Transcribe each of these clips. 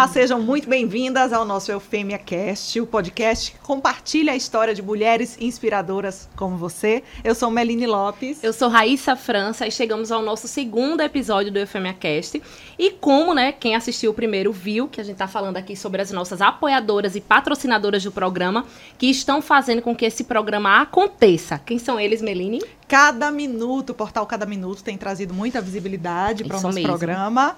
Olá, sejam muito bem-vindas ao nosso Eufêmia Cast, o podcast que compartilha a história de mulheres inspiradoras como você. Eu sou Meline Lopes. Eu sou Raíssa França e chegamos ao nosso segundo episódio do Eufêmia Cast. E como, né, quem assistiu o primeiro viu que a gente está falando aqui sobre as nossas apoiadoras e patrocinadoras do programa que estão fazendo com que esse programa aconteça. Quem são eles, Meline? Cada minuto, o portal Cada Minuto tem trazido muita visibilidade para o nosso mesmo. programa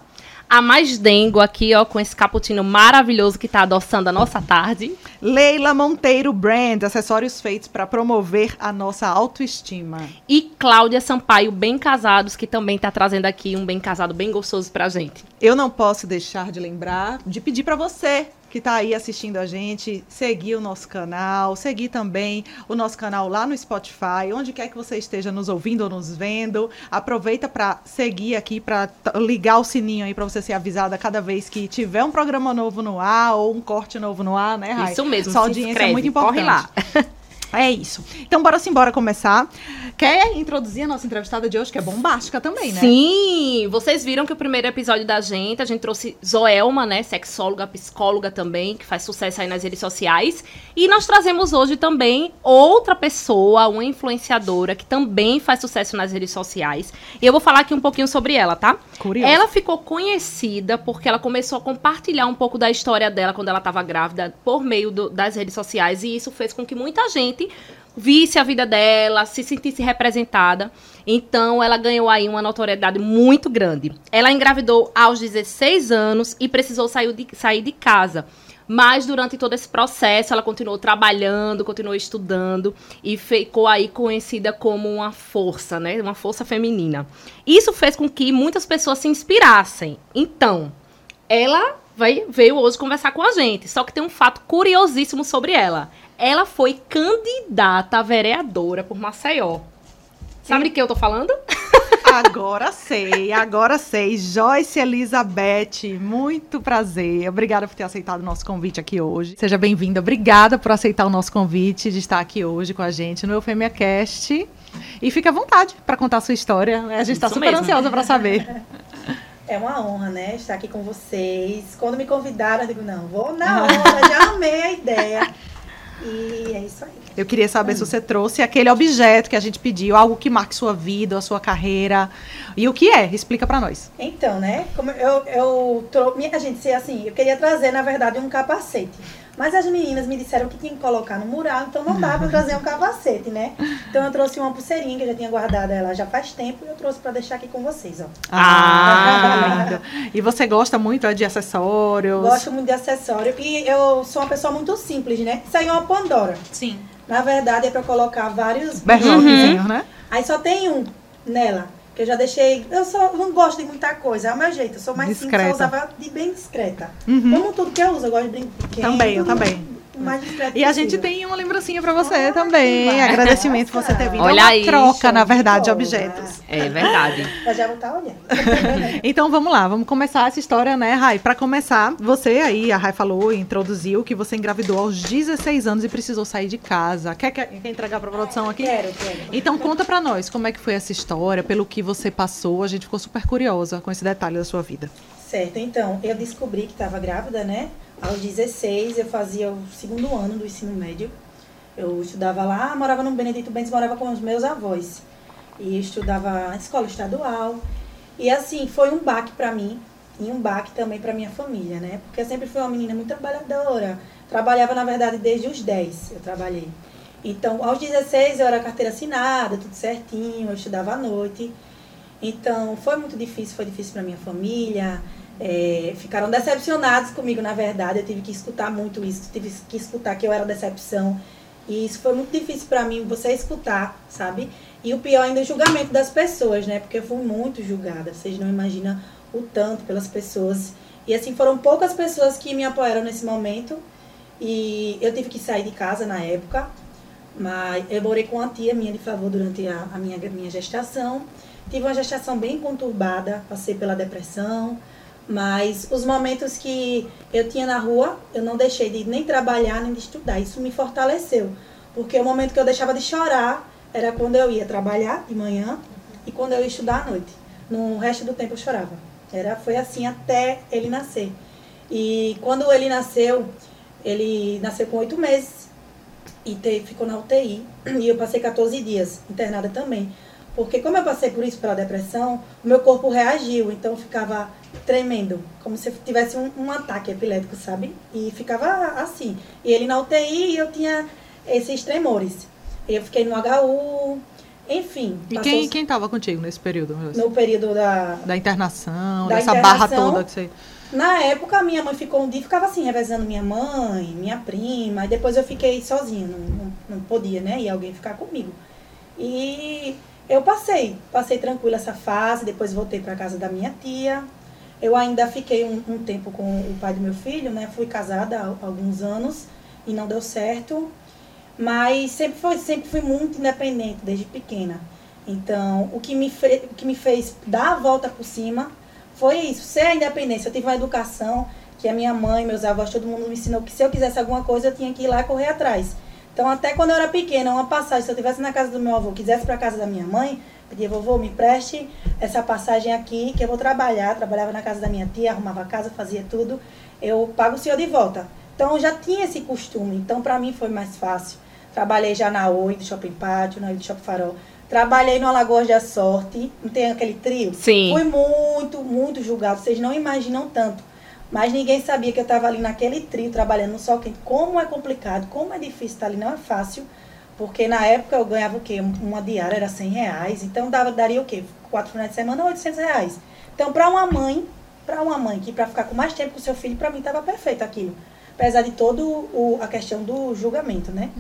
a mais dengo aqui, ó, com esse cappuccino maravilhoso que está adoçando a nossa tarde. Leila Monteiro Brand, acessórios feitos para promover a nossa autoestima. E Cláudia Sampaio, Bem Casados, que também está trazendo aqui um bem casado bem gostoso pra gente. Eu não posso deixar de lembrar, de pedir para você que está aí assistindo a gente, seguir o nosso canal, seguir também o nosso canal lá no Spotify, onde quer que você esteja nos ouvindo ou nos vendo. Aproveita para seguir aqui, para ligar o sininho aí para você ser avisada cada vez que tiver um programa novo no ar ou um corte novo no ar, né, Rai? Isso mesmo. Sua audiência inscreve, é muito importante. Corre lá. É isso. Então, bora sim, bora começar. Quer introduzir a nossa entrevistada de hoje, que é bombástica também, né? Sim! Vocês viram que o primeiro episódio da gente, a gente trouxe Zoelma, né? Sexóloga, psicóloga também, que faz sucesso aí nas redes sociais. E nós trazemos hoje também outra pessoa, uma influenciadora, que também faz sucesso nas redes sociais. E eu vou falar aqui um pouquinho sobre ela, tá? Curioso. Ela ficou conhecida porque ela começou a compartilhar um pouco da história dela quando ela estava grávida por meio do, das redes sociais. E isso fez com que muita gente gente visse a vida dela, se sentisse representada. Então, ela ganhou aí uma notoriedade muito grande. Ela engravidou aos 16 anos e precisou sair de, sair de casa. Mas durante todo esse processo, ela continuou trabalhando, continuou estudando e ficou aí conhecida como uma força, né? Uma força feminina. Isso fez com que muitas pessoas se inspirassem. Então, ela vai, veio hoje conversar com a gente. Só que tem um fato curiosíssimo sobre ela. Ela foi candidata a vereadora por Maceió. Sabe Sim. de que eu tô falando? Agora sei, agora sei. Joyce Elizabeth, muito prazer. Obrigada por ter aceitado o nosso convite aqui hoje. Seja bem-vinda. Obrigada por aceitar o nosso convite de estar aqui hoje com a gente no Eufemia Cast. E fique à vontade para contar a sua história. A gente está super mesmo. ansiosa para saber. É uma honra, né, estar aqui com vocês. Quando me convidaram, eu digo, não, vou na hora, já amei a ideia. E é isso aí. Eu queria saber hum. se você trouxe aquele objeto que a gente pediu, algo que marque sua vida, a sua carreira. E o que é? Explica para nós. Então, né? Como eu, eu trouxe. Minha gente, assim, eu queria trazer, na verdade, um capacete. Mas as meninas me disseram que tinha que colocar no mural, então não dá para trazer um capacete, né? Então eu trouxe uma pulseirinha que eu já tinha guardado ela já faz tempo e eu trouxe para deixar aqui com vocês, ó. Ah, lindo. E você gosta muito é, de acessórios? Gosto muito de acessório e eu sou uma pessoa muito simples, né? Isso aí é uma Pandora. Sim. Na verdade é para colocar vários berloquezinhos, uhum. né? Aí só tem um nela. Que eu já deixei. Eu só não gosto de muita coisa, é o meu jeito. Eu sou mais discreta. simples, eu usava de bem discreta. Uhum. Como tudo que eu uso, eu gosto de brinquedo. Também, eu também E a gente tem uma lembrancinha para você ah, também. Agradecimento por você ter vindo. Olha é uma aí, troca, na verdade, de objetos. É verdade. Eu já vou estar olhando. então vamos lá, vamos começar essa história, né, Rai? Para começar, você aí, a Rai falou, introduziu que você engravidou aos 16 anos e precisou sair de casa. Quer, quer, quer entregar para produção aqui? Quero, quero. Então conta para nós como é que foi essa história, pelo que você passou. A gente ficou super curiosa com esse detalhe da sua vida. Certo, então, eu descobri que estava grávida, né? Aos 16, eu fazia o segundo ano do ensino médio. Eu estudava lá, morava no Benedito Bentes, morava com os meus avós. E estudava na escola estadual. E assim, foi um baque para mim e um baque também para minha família, né? Porque eu sempre fui uma menina muito trabalhadora. Trabalhava, na verdade, desde os 10 eu trabalhei. Então, aos 16 eu era carteira assinada, tudo certinho, eu estudava à noite. Então, foi muito difícil, foi difícil para minha família é, ficaram decepcionados comigo, na verdade. Eu tive que escutar muito isso, tive que escutar que eu era decepção. E isso foi muito difícil para mim, você escutar, sabe? E o pior ainda é o julgamento das pessoas, né? Porque eu fui muito julgada. Vocês não imaginam o tanto pelas pessoas. E assim, foram poucas pessoas que me apoiaram nesse momento. E eu tive que sair de casa na época. Mas eu morei com uma tia minha de favor durante a, a minha, minha gestação. Tive uma gestação bem conturbada, passei pela depressão, mas os momentos que eu tinha na rua, eu não deixei de nem trabalhar nem de estudar. Isso me fortaleceu. Porque o momento que eu deixava de chorar era quando eu ia trabalhar de manhã e quando eu ia estudar à noite. No resto do tempo eu chorava. Era, foi assim até ele nascer. E quando ele nasceu, ele nasceu com oito meses e te, ficou na UTI. E eu passei 14 dias internada também. Porque como eu passei por isso, pela depressão, o meu corpo reagiu, então ficava tremendo, como se tivesse um, um ataque epilético, sabe? E ficava assim. E ele na UTI e eu tinha esses tremores. Eu fiquei no HU, enfim. E quem, quem tava contigo nesse período? No período da... Da internação, da dessa internação, barra toda que você... Na época, minha mãe ficou um dia e ficava assim, revezando minha mãe, minha prima. E depois eu fiquei sozinha, não, não, não podia, né? E alguém ficar comigo. E eu passei, passei tranquila essa fase, depois voltei para casa da minha tia. Eu ainda fiquei um, um, tempo com o pai do meu filho, né? Fui casada há alguns anos e não deu certo. Mas sempre, foi, sempre fui muito independente desde pequena. Então, o que me, fe, o que me fez dar a volta por cima foi isso, ser a independência. Eu tive uma educação que a minha mãe, meus avós, todo mundo me ensinou que se eu quisesse alguma coisa, eu tinha que ir lá correr atrás. Então, até quando eu era pequena, uma passagem, se eu estivesse na casa do meu avô, quisesse para casa da minha mãe, pedia, vovô, me preste essa passagem aqui, que eu vou trabalhar. Trabalhava na casa da minha tia, arrumava casa, fazia tudo. Eu pago o senhor de volta. Então, eu já tinha esse costume. Então, para mim foi mais fácil. Trabalhei já na Oi, do Shopping Pátio, na Oi do Shopping Farol. Trabalhei no Alagoas da Sorte, não tem aquele trio? Sim. Fui muito, muito julgado. Vocês não imaginam tanto. Mas ninguém sabia que eu estava ali naquele trio, trabalhando no sol quente. Como é complicado, como é difícil estar ali, não é fácil. Porque na época eu ganhava o quê? Uma diária era 100 reais. Então dava, daria o quê? Quatro finais de semana, 800 reais. Então, para uma mãe, para uma mãe que para ficar com mais tempo com seu filho, para mim estava perfeito aquilo. Apesar de todo o, a questão do julgamento, né?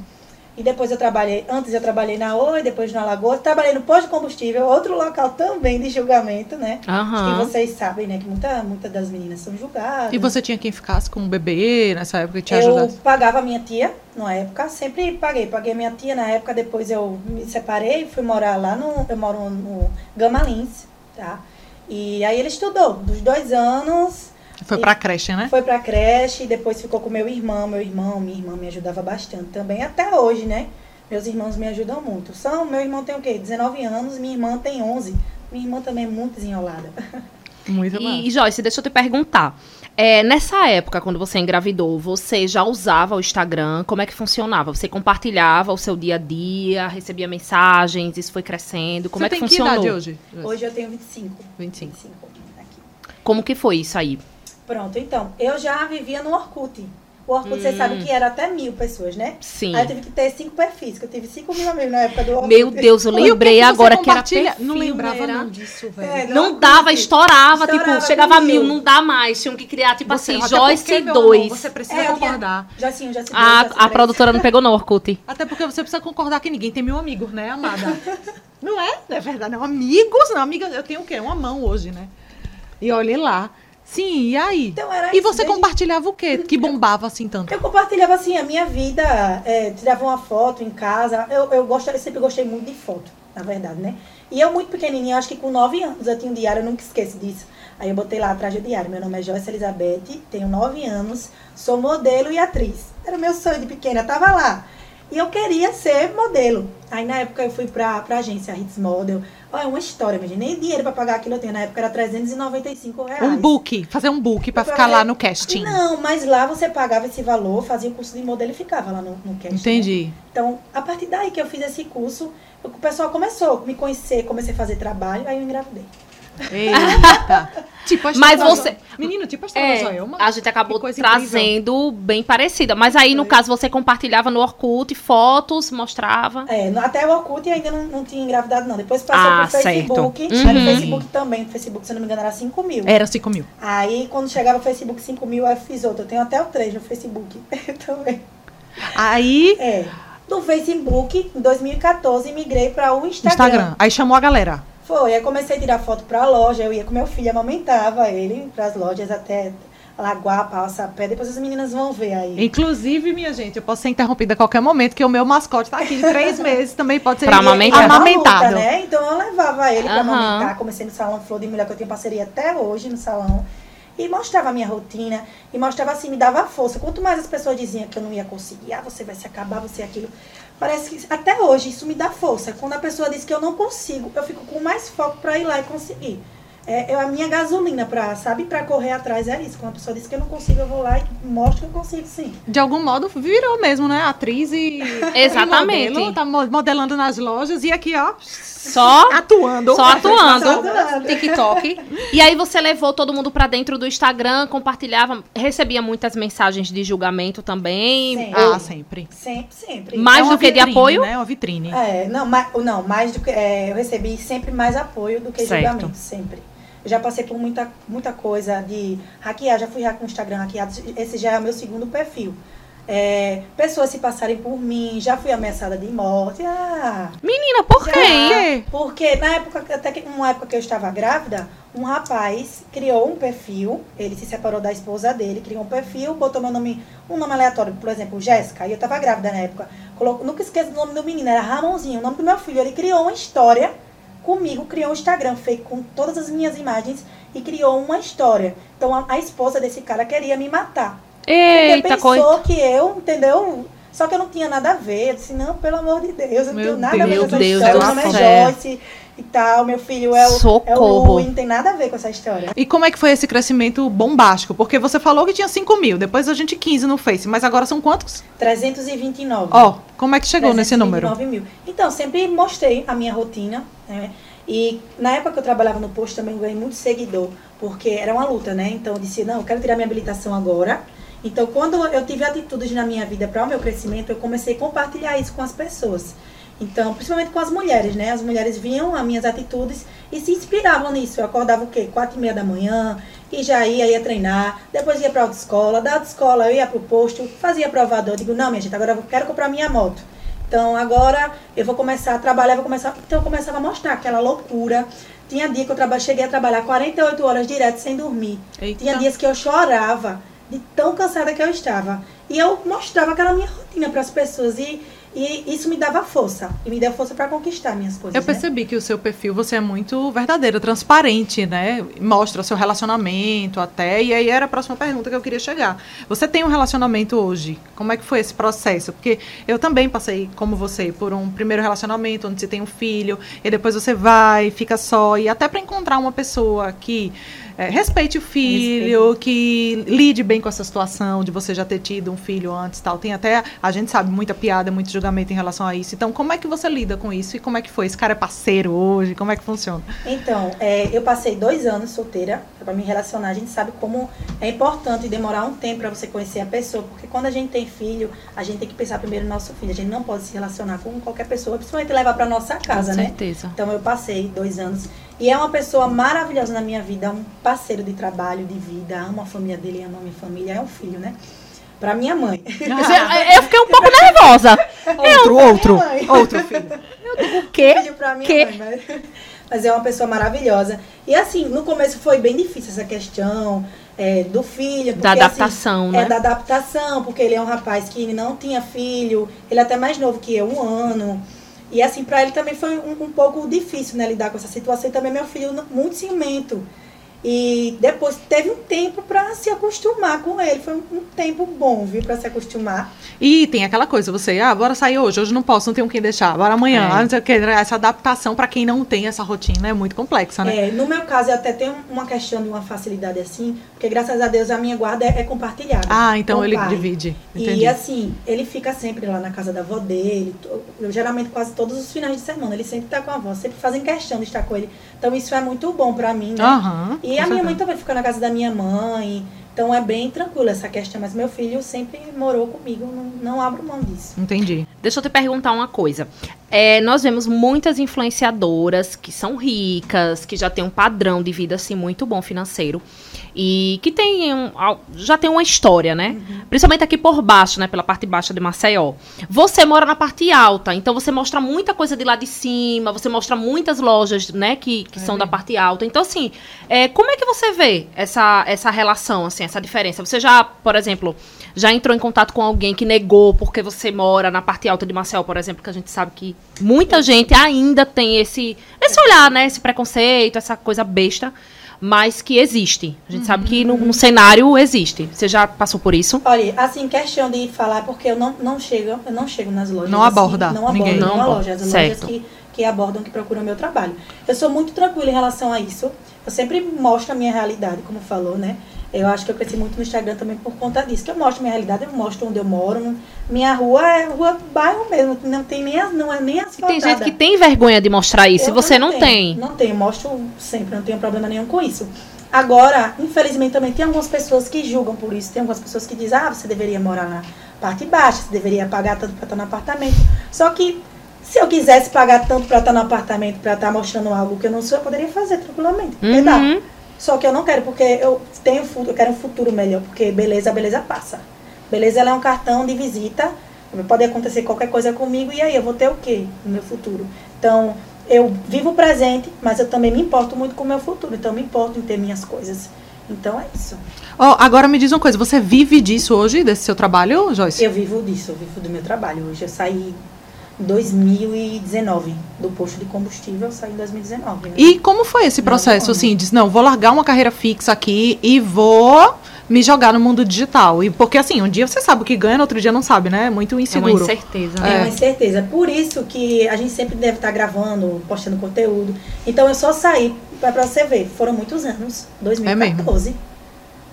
E depois eu trabalhei, antes eu trabalhei na Oi, depois na Lagoa, trabalhei no posto de combustível, outro local também de julgamento, né? Uhum. que vocês sabem, né? Que muitas muita das meninas são julgadas. E você tinha quem ficasse com um bebê nessa época que te ajudasse? Eu pagava a minha tia, na época, sempre paguei. Paguei minha tia na época, depois eu me separei, fui morar lá no. Eu moro no Gamalins, tá? E aí ele estudou, dos dois anos foi pra creche, né? Foi pra creche, depois ficou com meu irmão. Meu irmão, minha irmã me ajudava bastante também, até hoje, né? Meus irmãos me ajudam muito. São, meu irmão tem o quê? 19 anos, minha irmã tem 11. Minha irmã também é muito desenrolada. Muito e, e Joyce, deixa eu te perguntar. É, nessa época, quando você engravidou, você já usava o Instagram? Como é que funcionava? Você compartilhava o seu dia a dia, recebia mensagens, isso foi crescendo? Como você é que tem funcionou? Que idade hoje? Hoje eu tenho 25. 25. 25 aqui. Como que foi isso aí? Pronto, então, eu já vivia no Orkut. O Orkut, hum. você sabe que era até mil pessoas, né? Sim. Aí eu tive que ter cinco perfis, que eu tive cinco mil amigos na época do Orkut. Meu Deus, eu lembrei que agora que era perfil, Não lembrava não disso, velho. É, não dava, estourava, estourava, tipo, chegava a mil, não dá mais. Tinham que criar, tipo você, assim, Joyce 2. Você precisa é, concordar. Já sim, já sim. A, a produtora não pegou no Orkut. Até porque você precisa concordar que ninguém tem mil amigos, né, amada? não é? Não é verdade, não. Amigos, não. Amiga, eu tenho o quê? Uma mão hoje, né? E olhe lá. Sim, e aí? Então era e você desde... compartilhava o quê? Que bombava assim tanto? Eu compartilhava assim a minha vida, é, tirava uma foto em casa. Eu, eu, gosto, eu sempre gostei muito de foto, na verdade, né? E eu muito pequenininha, acho que com 9 anos eu tinha um diário, eu nunca esqueço disso. Aí eu botei lá atrás do diário. Meu nome é Joyce Elizabeth, tenho 9 anos, sou modelo e atriz. Era meu sonho de pequena, tava lá. E eu queria ser modelo. Aí na época eu fui pra, pra agência Hits Model. Olha, é uma história, imagina. Nem dinheiro pra pagar aquilo eu tenho. Na época era 395 reais. Um book, fazer um book pra ficar lá no casting. Não, mas lá você pagava esse valor, fazia o curso de modelo e ficava lá no, no casting. Entendi. Né? Então, a partir daí que eu fiz esse curso, o pessoal começou a me conhecer, comecei a fazer trabalho, aí eu engravidei. Eita. tipo Mas você. Menino, tipo a história é, da Joelma. A gente acabou trazendo incrível. bem parecida. Mas aí, no caso, você compartilhava no Orkut fotos, mostrava. É, até o Orkut ainda não, não tinha engravidado, não. Depois passou ah, pro Facebook. Uhum. Aí no Facebook também. No Facebook, se não me engano, era 5 mil. Era 5 mil. Aí, quando chegava o Facebook 5 mil, eu fiz outro. Eu tenho até o 3 no Facebook também. Aí. É. Do Facebook, em 2014, migrei para o Instagram. Instagram. Aí chamou a galera. Foi, aí comecei a tirar foto pra loja, eu ia com meu filho, amamentava ele pras lojas até Lagoa, Pé, depois as meninas vão ver aí. Inclusive, minha gente, eu posso ser interrompida a qualquer momento, que o meu mascote tá aqui de três meses, também pode ser pra amamentar. amamentado. Luta, né? Então eu levava ele pra uhum. amamentar, comecei no salão Flor de Mulher, que eu tenho parceria até hoje no salão. E mostrava a minha rotina, e mostrava assim, me dava força. Quanto mais as pessoas diziam que eu não ia conseguir, ah, você vai se acabar, você é aquilo. Parece que até hoje isso me dá força. Quando a pessoa diz que eu não consigo, eu fico com mais foco para ir lá e conseguir. É, é a minha gasolina para, sabe, para correr atrás é isso. Quando a pessoa diz que eu não consigo, eu vou lá e mostro que eu consigo sim. De algum modo virou mesmo, né? Atriz e Exatamente. e modelo, tá mo- modelando nas lojas e aqui, ó, Só atuando. Só atuando. Só atuando. TikTok. E aí você levou todo mundo pra dentro do Instagram, compartilhava, recebia muitas mensagens de julgamento também. Sim. Ah, sempre. Sempre, sempre. Mais é do que de vitrine, apoio? Né? É uma vitrine. É, não, mais, não, mais do que. é, eu recebi sempre mais apoio do que Certo. julgamento, sempre. Já passei por muita, muita coisa de hackear, já fui hackear no Instagram hackeado, esse já é o meu segundo perfil. É, pessoas se passarem por mim, já fui ameaçada de morte. Ah, Menina, por já. quê? Porque na época, até que uma época que eu estava grávida, um rapaz criou um perfil, ele se separou da esposa dele, criou um perfil, botou meu nome, um nome aleatório, por exemplo, Jéssica, e eu estava grávida na época. Colocou, nunca esqueço do nome do menino, era Ramonzinho, o nome do meu filho. Ele criou uma história comigo, criou um Instagram feito com todas as minhas imagens e criou uma história. Então a, a esposa desse cara queria me matar. Porque Eita, pensou coisa. que eu, entendeu? Só que eu não tinha nada a ver. Eu disse, não, pelo amor de Deus, eu não Meu tenho nada a ver Deus com essa história. Meu nome é Joyce e tal, meu filho é o, é o Socorro. Lui, não tem nada a ver com essa história. E como é que foi esse crescimento bombástico? Porque você falou que tinha 5 mil, depois a gente 15 no Face, mas agora são quantos? 329. Ó, como é que chegou nesse número? 329 mil. Então, sempre mostrei a minha rotina, né? E na época que eu trabalhava no posto também ganhei muito seguidor, porque era uma luta, né? Então eu disse, não, eu quero tirar minha habilitação agora. Então, quando eu tive atitudes na minha vida para o meu crescimento, eu comecei a compartilhar isso com as pessoas. Então, principalmente com as mulheres, né? As mulheres viam as minhas atitudes e se inspiravam nisso. Eu acordava o quê? Quatro e meia da manhã e já ia, ia treinar. Depois ia para autoescola. Da autoescola eu ia para o posto, fazia provador. Eu digo, não, minha gente, agora eu quero comprar minha moto. Então, agora eu vou começar a trabalhar, vou começar... Então, eu começava a mostrar aquela loucura. Tinha dia que eu traba... cheguei a trabalhar 48 horas direto sem dormir. Eita. Tinha dias que eu chorava de tão cansada que eu estava. E eu mostrava aquela minha rotina para as pessoas e, e isso me dava força. E me deu força para conquistar minhas coisas. Eu né? percebi que o seu perfil, você é muito verdadeira, transparente, né? Mostra o seu relacionamento até. E aí era a próxima pergunta que eu queria chegar. Você tem um relacionamento hoje? Como é que foi esse processo? Porque eu também passei, como você, por um primeiro relacionamento onde você tem um filho, e depois você vai, fica só. E até para encontrar uma pessoa que eh, respeite o filho, que lide bem com essa situação de você já ter tido um filho antes e tal. Tem até, a gente sabe, muita piada, muito julgamento em relação a isso. Então, como é que você lida com isso? E como é que foi? Esse cara é parceiro hoje? Como é que funciona? Então, é, eu passei dois anos solteira para me relacionar. A gente sabe como é importante demorar um tempo para você conhecer a pessoa, porque quando a gente tem filho, a gente tem que pensar primeiro no nosso filho. A gente não pode se relacionar com qualquer pessoa, principalmente levar para nossa casa, Com né? certeza. Então eu passei dois anos e é uma pessoa maravilhosa na minha vida, um parceiro de trabalho, de vida, ama a família dele, ama a minha família, é um filho, né? Pra minha mãe. Eu fiquei um pouco nervosa. Outro, outro, outro filho. O quê? Filho pra minha Que? mãe, mas, mas é uma pessoa maravilhosa. E assim, no começo foi bem difícil essa questão é, do filho. Da porque, adaptação, assim, né? É, da adaptação, porque ele é um rapaz que não tinha filho, ele é até mais novo que eu, um ano. E assim, pra ele também foi um, um pouco difícil, né, lidar com essa situação. E também meu filho muito ciumento. E depois teve um tempo pra se acostumar com ele. Foi um, um tempo bom, viu, pra se acostumar. E tem aquela coisa, você, ah, bora sair hoje, hoje não posso, não tenho quem deixar, bora amanhã, É. não sei o que, essa adaptação para quem não tem essa rotina é muito complexa, né? É, no meu caso, eu até tenho uma questão de uma facilidade assim, porque graças a Deus a minha guarda é, é compartilhada. Ah, então ele pai. divide. E Entendi. assim, ele fica sempre lá na casa da avó dele, eu, geralmente quase todos os finais de semana, ele sempre tá com a avó, sempre fazem questão de estar com ele. Então isso é muito bom pra mim, né? Aham. E a minha mãe também fica na casa da minha mãe, então é bem tranquilo essa questão, mas meu filho sempre morou comigo, não, não abro mão disso. Entendi. Deixa eu te perguntar uma coisa. É, nós vemos muitas influenciadoras que são ricas, que já têm um padrão de vida assim muito bom financeiro e que tem um- já tem uma história, né? Principalmente aqui por baixo, né? Pela parte baixa de Maceió. Você mora na parte alta, então você mostra muita coisa de lá de cima, você mostra muitas lojas, né? Que, que É são da mesmo. parte alta. Então assim, é, como é que você vê essa essa relação, assim, essa diferença? Você já, por exemplo, já entrou em contato com alguém que negou porque você mora na parte alta de Maceió, por exemplo, que a gente sabe que muita gente ainda tem esse, esse olhar, né? Esse preconceito, essa coisa besta, mas que existe. A gente sabe que no, no cenário existe. Você já passou por isso? Olha, assim, questão de falar, porque eu não, não chego, eu não chego nas lojas. Não assim, aborda não abordo ninguém. Não loja. As certo. lojas que, que abordam, que procuram o meu trabalho. Eu sou muito tranquila em relação a isso. eu sempre mostro a minha realidade, como falou, né? Eu acho que eu cresci muito no Instagram também por conta disso, que eu mostro minha realidade, eu mostro onde eu moro. Minha rua é rua bairro mesmo, não tem nem as, não é nem as Tem gente que tem vergonha de mostrar isso, e você não, não tem. Não tenho, mostro sempre, não tenho problema nenhum com isso. Agora, infelizmente, também tem algumas pessoas que julgam por isso. Tem algumas pessoas que dizem, ah, você deveria morar na parte baixa, você deveria pagar tanto para estar no apartamento. Só que, se eu quisesse pagar tanto para estar no apartamento, para estar mostrando algo que eu não sou, eu poderia fazer tranquilamente. Uhum. Só que eu não quero, porque eu tenho eu quero um futuro melhor, porque beleza, beleza passa. Beleza, ela é um cartão de visita. Pode acontecer qualquer coisa comigo, e aí eu vou ter o quê no meu futuro? Então, eu vivo o presente, mas eu também me importo muito com o meu futuro. Então, eu me importo em ter minhas coisas. Então, é isso. Oh, agora me diz uma coisa, você vive disso hoje, desse seu trabalho, Joyce? Eu vivo disso, eu vivo do meu trabalho. Hoje eu saí 2019 do posto de combustível, eu saí em 2019. Né? E como foi esse processo, assim, diz, não, vou largar uma carreira fixa aqui e vou me jogar no mundo digital. E porque assim, um dia você sabe o que ganha, no outro dia não sabe, né? É muito inseguro. É uma incerteza. Né? É, uma incerteza. Por isso que a gente sempre deve estar gravando, postando conteúdo. Então eu só saí para você ver. Foram muitos anos. 2014. É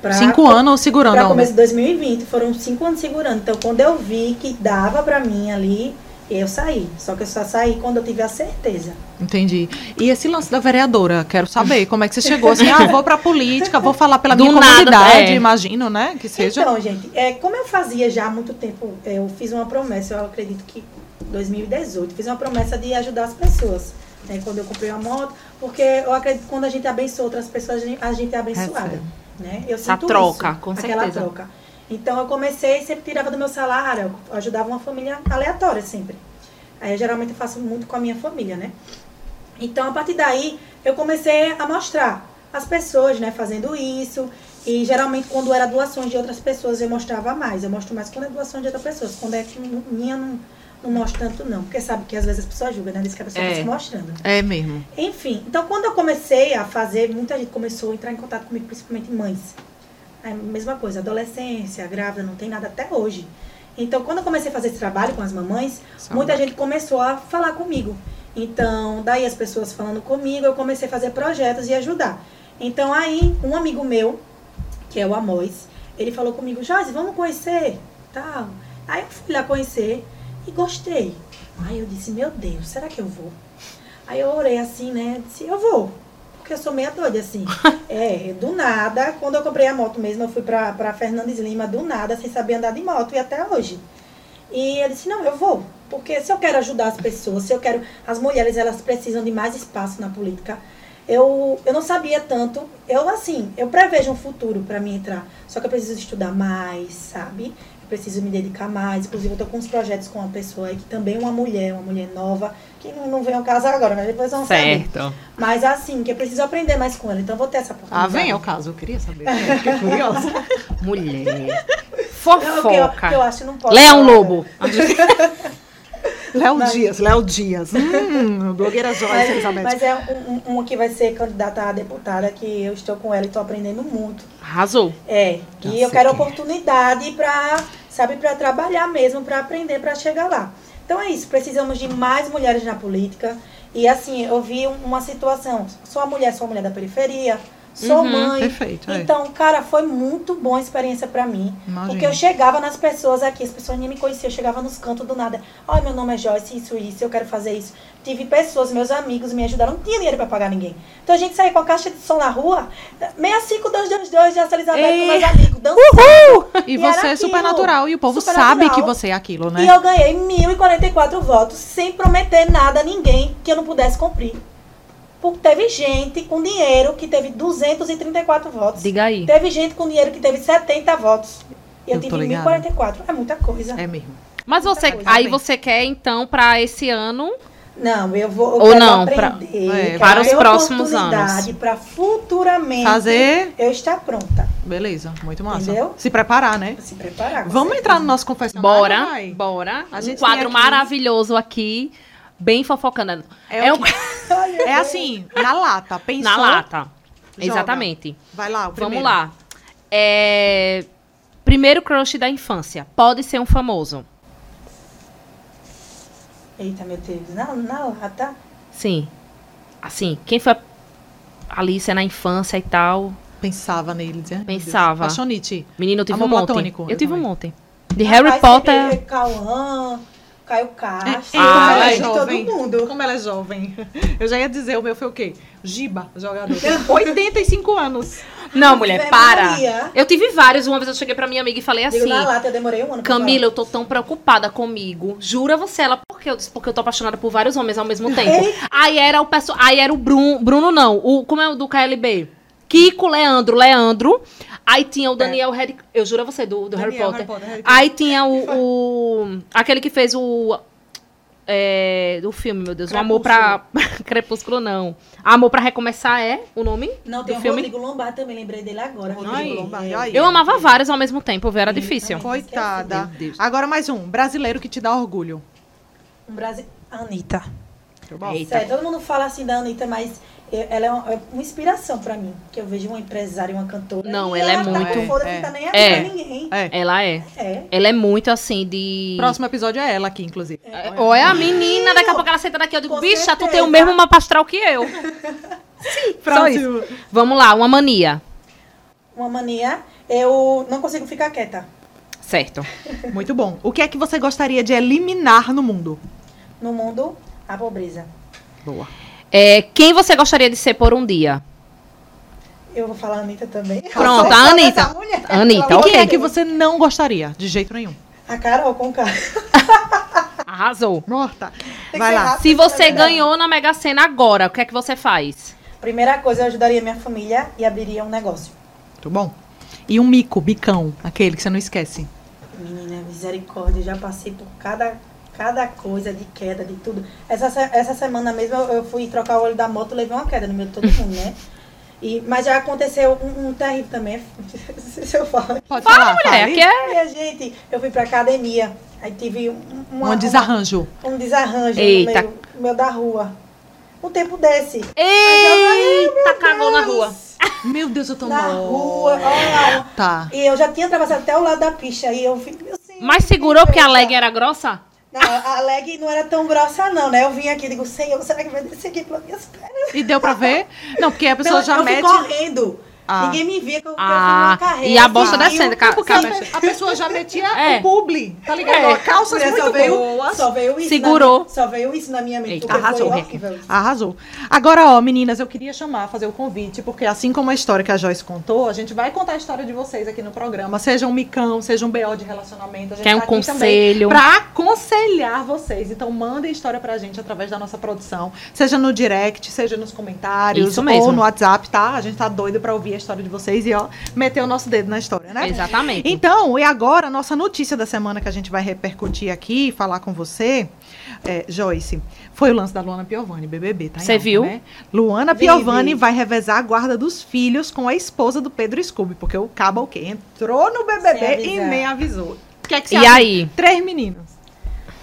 Pra, cinco anos segurando. Para começo de 2020, foram cinco anos segurando. Então, quando eu vi que dava para mim ali, eu saí. Só que eu só saí quando eu tive a certeza. Entendi. E esse lance da vereadora, quero saber como é que você chegou assim, ah, vou pra política, vou falar pela Do minha nada, comunidade, é. imagino, né, que seja. Então, gente, é, como eu fazia já há muito tempo, eu fiz uma promessa, eu acredito que 2018, fiz uma promessa de ajudar as pessoas. Né, quando eu comprei uma moto, porque eu acredito que quando a gente abençoa outras pessoas, a gente, a é abençoada. É, né? Eu Essa troca, isso, com aquela certeza. troca. Então eu comecei, sempre tirava do meu salário, eu ajudava uma família aleatória sempre. Aí geralmente eu faço muito com a minha família, né? Então a partir daí eu comecei a mostrar as pessoas, né, fazendo isso. E geralmente quando era doações de outras pessoas eu mostrava mais. Eu mostro mais quando é doação de outras pessoas. Quando é minha não, não mostro tanto não. Porque sabe que às vezes as pessoas julgam, né? Diz que a pessoa está é. se mostrando. É mesmo. Enfim, então quando eu comecei a fazer, muita gente começou a entrar em contato comigo, principalmente mães. É a mesma coisa, adolescência, grávida, não tem nada até hoje. Então, quando eu comecei a fazer esse trabalho com as mamães, muita gente começou a falar comigo. Então, daí as pessoas falando comigo, eu comecei a fazer projetos e ajudar. Então, aí, um amigo meu, que é o Amós, ele falou comigo, Joyce, vamos conhecer, tal. Aí eu fui lá conhecer e gostei. Aí eu disse, meu Deus, será que eu vou? Aí eu orei assim, né? Disse, eu vou porque eu sou meia doida, assim. é, do nada, quando eu comprei a moto mesmo, eu fui pra, pra Fernandes Lima, do nada, sem saber andar de moto, e até hoje. E eu disse, não, eu vou. Porque se eu quero ajudar as pessoas, se eu quero... As mulheres, elas precisam de mais espaço na política. Eu, eu não sabia tanto. Eu, assim, eu prevejo um futuro para mim entrar. Só que eu preciso estudar mais, sabe? Preciso me dedicar mais. Inclusive, eu tô com uns projetos com uma pessoa aí que também é uma mulher, uma mulher nova, que não, não vem ao caso agora, mas depois vão certo. saber. Mas assim, que eu preciso aprender mais com ela. Então, vou ter essa oportunidade. Ah, vem ao caso, eu queria saber. Fiquei curiosa. mulher. Fofoca. Não, eu, eu, acho que não pode. Leão Lobo. Léo mas... Dias, Léo Dias. Hum, blogueira Joyce Elizabeth. Mas é um, um, que vai ser candidata a deputada, que eu estou com ela e estou aprendendo muito. Arrasou. É. Já e eu quero que... oportunidade para, sabe, para trabalhar mesmo, para aprender, para chegar lá. Então é isso, precisamos de mais mulheres na política. E assim, eu vi uma situação, sou a mulher, sou a mulher da periferia, sou uhum, mãe. Perfeito. É. Então, cara, foi muito boa a experiência para mim. Imagina. Porque eu chegava nas pessoas aqui, as pessoas nem me conheciam, eu chegava nos cantos do nada. Ai, meu nome é Joyce, isso, isso, eu quero fazer isso. Tive pessoas, meus amigos me ajudaram, não tinha dinheiro para pagar ninguém. Então a gente saía com a caixa de som na rua, 65222 de Elizabeth e... com meus amigos, dançando. Uhul! E, e você é super natural, e o povo sabe natural. que você é aquilo, né? E eu ganhei 1.044 votos, sem prometer nada a ninguém que eu não pudesse cumprir. Porque teve gente com dinheiro que teve 234 votos. Diga aí. Teve gente com dinheiro que teve 70 votos. E eu, eu tive 1044. É muita coisa. É mesmo. Mas você, aí você quer então para esse ano não, eu vou eu Ou não, aprender, pra, é, para os próximos anos. para futuramente fazer eu estar pronta. Beleza, muito massa. Entendeu? Se preparar, né? Se preparar. Vamos certeza. entrar no nosso confessionário. Bora, vai. bora. A gente um quadro maravilhoso aqui bem fofocando. É, é, um... é assim, na lata. Pensou? Na lata. Joga. Exatamente. Vai lá, o Vamos lá. É... Primeiro crush da infância. Pode ser um famoso. Eita, meu Deus. Na, na lata? Sim. Assim, quem foi a Alice na infância e tal. Pensava nele, dizia. Pensava. Paixonite. Menino, eu tive Amor um monte. Eu eu tive um também. monte. De Rapaz, Harry Potter. Cauã, Caio Castro, Ah, ah, ela é de todo jovem. mundo. Como ela é jovem. Eu já ia dizer, o meu foi o quê? Giba, jogador. 85 anos. Não, mulher, para. Maria. Eu tive vários. Uma vez eu cheguei pra minha amiga e falei Digo, assim. na lata, eu demorei um ano Camila, eu tô tão preocupada comigo. Jura você? Ela, por quê? Eu disse, porque eu tô apaixonada por vários homens ao mesmo tempo. Aí era o pessoal. Aí era o Bruno. Bruno, não. O, como é o do KLB? Kiko, Leandro, Leandro. Aí tinha o Daniel Red. Eu juro a você, do, do Harry Daniel, Potter. Harry Potter, Harry Potter. Aí tinha o, o- Aquele que fez o. É, do filme, meu Deus. O Amor pra. Crepúsculo, não. Amor pra Recomeçar é o nome? Não, do tem o filme? Rodrigo Lombardi também, lembrei dele agora. Rodrigo Ai. Aí. Eu amava vários ao mesmo tempo, viu? Era difícil. Coitada. Agora mais um. Brasileiro que te dá orgulho. Um Brasil... Anitta. Sério, todo mundo fala assim da Anitta, mas ela é uma, é uma inspiração pra mim. Que eu vejo uma empresária, uma cantora. Não, e ela é tá muito- foda-se, É. tá nem aí É. pra ninguém. É. Ela é. É. Ela é muito assim de. Próximo episódio é ela aqui, inclusive. É, Olha a menina, daqui a pouco ela senta daqui. Eu digo, Com bicha, tu certeza. tem o mesmo mapa astral que eu. Só isso. Vamos lá, uma mania. Uma mania, eu não consigo ficar quieta. Certo. Muito bom. O que é que você gostaria de eliminar no mundo? No mundo, a pobreza. Boa. É, quem você gostaria de ser por um dia? Eu vou falar a Anitta também. Pronto, a Anitta. mulher, Anitta, ok. quem é que você não gostaria? De jeito nenhum. A Carol com K. Arrasou. Morta. Vai lá. Se você ganhou na Mega Sena agora, o que é que você faz? Primeira coisa, eu ajudaria minha família e abriria um negócio. Muito bom. E um mico, bicão, aquele que você não esquece. Menina, misericórdia, já passei por cada, cada coisa de queda, de tudo. Essa, essa semana mesmo eu, eu fui trocar o óleo da moto, levei uma queda no meio de todo mundo, né? E, mas já aconteceu um, um terrível também. Se eu falar. Pode Fala, falar, mulher, fale. que é. E gente, eu fui pra academia, aí tive um, uma- Um desarranjo. um desarranjo Eita. no meio, no meio da rua. Um tempo desse. Eu Eita, cagou na rua. Meu Deus, eu tô Na rua, olha. Tá. E eu já tinha atravessado até o lado da pista. E eu fiquei assim. Mas segurou porque a leg era grossa? Não, a leg não era tão grossa, não, né? Eu vim aqui e digo, Senhor, será que vai descer aqui pelas minhas pernas? E deu pra ver? Não, porque a pessoa Não, já eu mete. fui correndo. Ah. Ninguém me via que eu, Ah, fui uma carreira. e a bosta assim, descendo, eu- ca- Porque a, a pessoa já metia É. o publi, tá ligado? É. Calças muito só veio, boas. Só veio isso. Segurou. Na, minha- só veio isso na minha mente. Eita, arrasou, foi. Arrasou. Agora, ó, meninas, eu queria chamar, fazer o convite, porque assim como a história que a Joyce contou, a gente vai contar a história de vocês aqui no programa. Seja um micão, seja um BO de relacionamento. A gente Quer um tá aqui conselho. Também pra aconselhar vocês. Então, mandem história pra gente através da nossa produção. Seja no direct, seja nos comentários, Isso mesmo. ou no WhatsApp, tá? A gente tá doido pra ouvir história de vocês e, ó, meter o nosso dedo na história, né? Exatamente. Então, e agora, a nossa notícia da semana que a gente vai repercutir aqui, falar com você, é, Joyce, foi o lance da Luana Piovani, BBB, tá? Você viu? Né? Luana Piovani vai revezar a guarda dos filhos com a esposa do Pedro Scooby, porque o cabo o quê? Entrou no BBB e nem avisou. Que é que E acha? aí? Três meninos.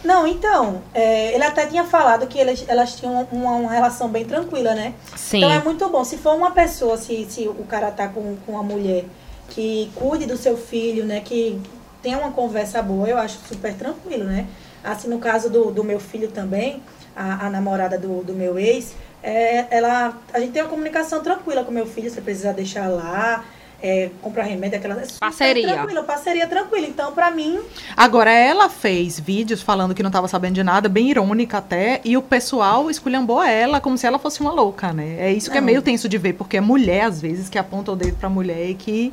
Não, então, é, ele até tinha falado que elas, elas tinham uma, uma relação bem tranquila, né? Sim. Então é muito bom. Se for uma pessoa, se, se o cara tá com, com uma mulher que cuide do seu filho, né? Que tenha uma conversa boa, eu acho super tranquilo, né? Assim, no caso do, do meu filho também, a, a namorada do, do meu ex, é, ela, a gente tem uma comunicação tranquila com meu filho, você precisa deixar lá, é, comprar remédio, aquela... super Parceria. Tranquila, parceria tranquila. Então, pra mim, Agora, ela fez vídeos falando que não estava sabendo de nada, bem irônica até, e o pessoal esculhambou ela como se ela fosse uma louca, né? É isso que é Não. meio tenso de ver, porque é mulher, às vezes, que aponta o dedo pra mulher e que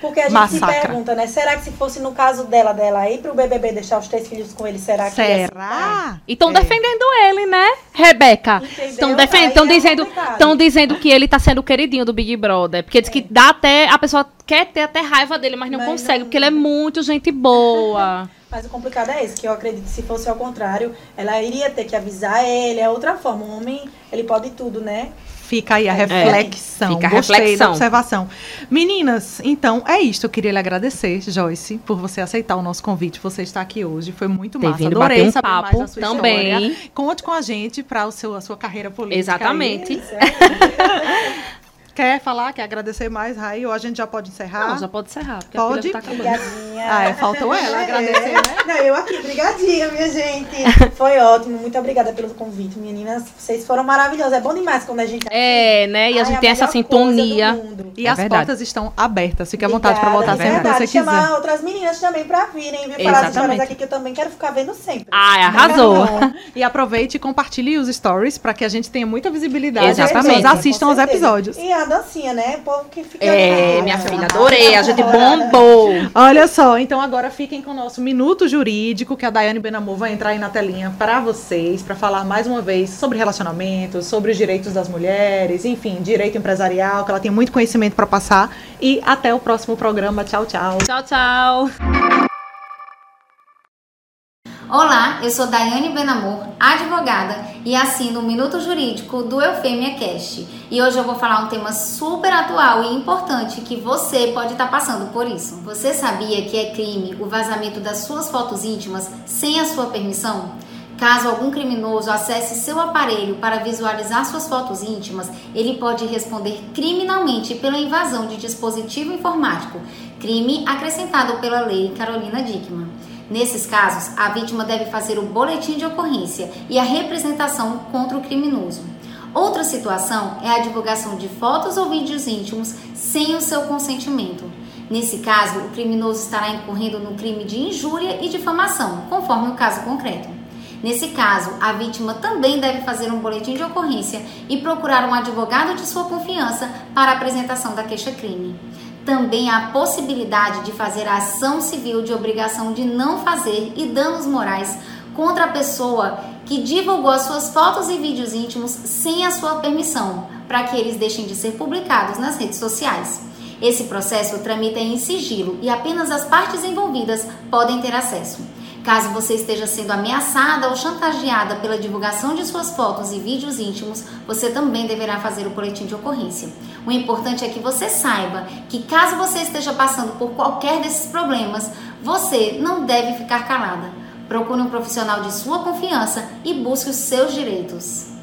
Porque a gente Massacra. se pergunta, né? Será que se fosse no caso dela, dela ir pro BBB deixar os três filhos com ele, será que? Será? E estão É. defendendo ele, né, Rebeca? Estão defendendo, estão é dizendo, estão dizendo que ele tá sendo o queridinho do Big Brother, porque diz que dá até a pessoa quer ter até raiva dele, mas não Mas consegue, não- porque ele é muito gente boa. Mas o complicado é esse, que eu acredito que se fosse ao contrário, ela iria ter que avisar ele, é outra forma. O homem, ele pode tudo, né? Fica aí a reflexão. fica a Gostei reflexão. da observação. Meninas, então é isso. Eu queria lhe agradecer, Joyce, por você aceitar o nosso convite. Você está aqui hoje. Foi muito Ter massa. vindo Adorei bater um saber papo mais da sua também. história. Conte com a gente para a sua carreira política. Exatamente. Quer falar? Quer agradecer mais, Raí? Ou a gente já pode encerrar? Não, já pode encerrar, porque Pode? a tá acabando. Obrigadinha. Ah, é, faltou ela agradecer, né? Não, eu aqui, brigadinha, minha gente. Foi ótimo, muito obrigada pelo convite, meninas. Vocês foram maravilhosas. É bom demais quando a gente. É, né? E a Ai, gente a tem essa melhor sintonia. E É as verdade. portas estão abertas. Fique à vontade para voltar Obrigada, sempre que você quiser. chamar outras meninas também pra virem, viu? Falar as histórias aqui que eu também quero ficar vendo sempre. Ai, arrasou. E aproveite e compartilhe os stories para que a gente tenha muita visibilidade. Exatamente. As pessoas assistam aos episódios. E a dancinha, né? O povo que fica. É, minha filha, adorei. A gente bombou. Olha só, então agora fiquem com o nosso minuto jurídico, que a Daiane Benamor vai entrar aí na telinha para vocês, para falar mais uma vez sobre relacionamentos, sobre os direitos das mulheres, enfim, direito empresarial, que ela tem muito conhecimento para passar. E até o próximo programa. Tchau, tchau. Tchau, tchau. Olá, eu sou Daiane Benamor, advogada e assino o Minuto Jurídico do Eufêmia Cast. E hoje eu vou falar um tema super atual e importante que você pode estar passando por isso. Você sabia que é crime o vazamento das suas fotos íntimas sem a sua permissão? Caso algum criminoso acesse seu aparelho para visualizar suas fotos íntimas, ele pode responder criminalmente pela invasão de dispositivo informático, crime acrescentado pela Lei Carolina Dickmann. Nesses casos, a vítima deve fazer o boletim de ocorrência e a representação contra o criminoso. Outra situação é a divulgação de fotos ou vídeos íntimos sem o seu consentimento. Nesse caso, o criminoso estará incorrendo no crime de injúria e difamação, conforme o caso concreto. Nesse caso, a vítima também deve fazer um boletim de ocorrência e procurar um advogado de sua confiança para a apresentação da queixa-crime. Também a possibilidade de fazer a ação civil de obrigação de não fazer e danos morais contra a pessoa que divulgou as suas fotos e vídeos íntimos sem a sua permissão, para que eles deixem de ser publicados nas redes sociais. Esse processo tramita em sigilo e apenas as partes envolvidas podem ter acesso. Caso você esteja sendo ameaçada ou chantageada pela divulgação de suas fotos e vídeos íntimos, você também deverá fazer o boletim de ocorrência. O importante é que você saiba que, caso você esteja passando por qualquer desses problemas, você não deve ficar calada. Procure um profissional de sua confiança e busque os seus direitos.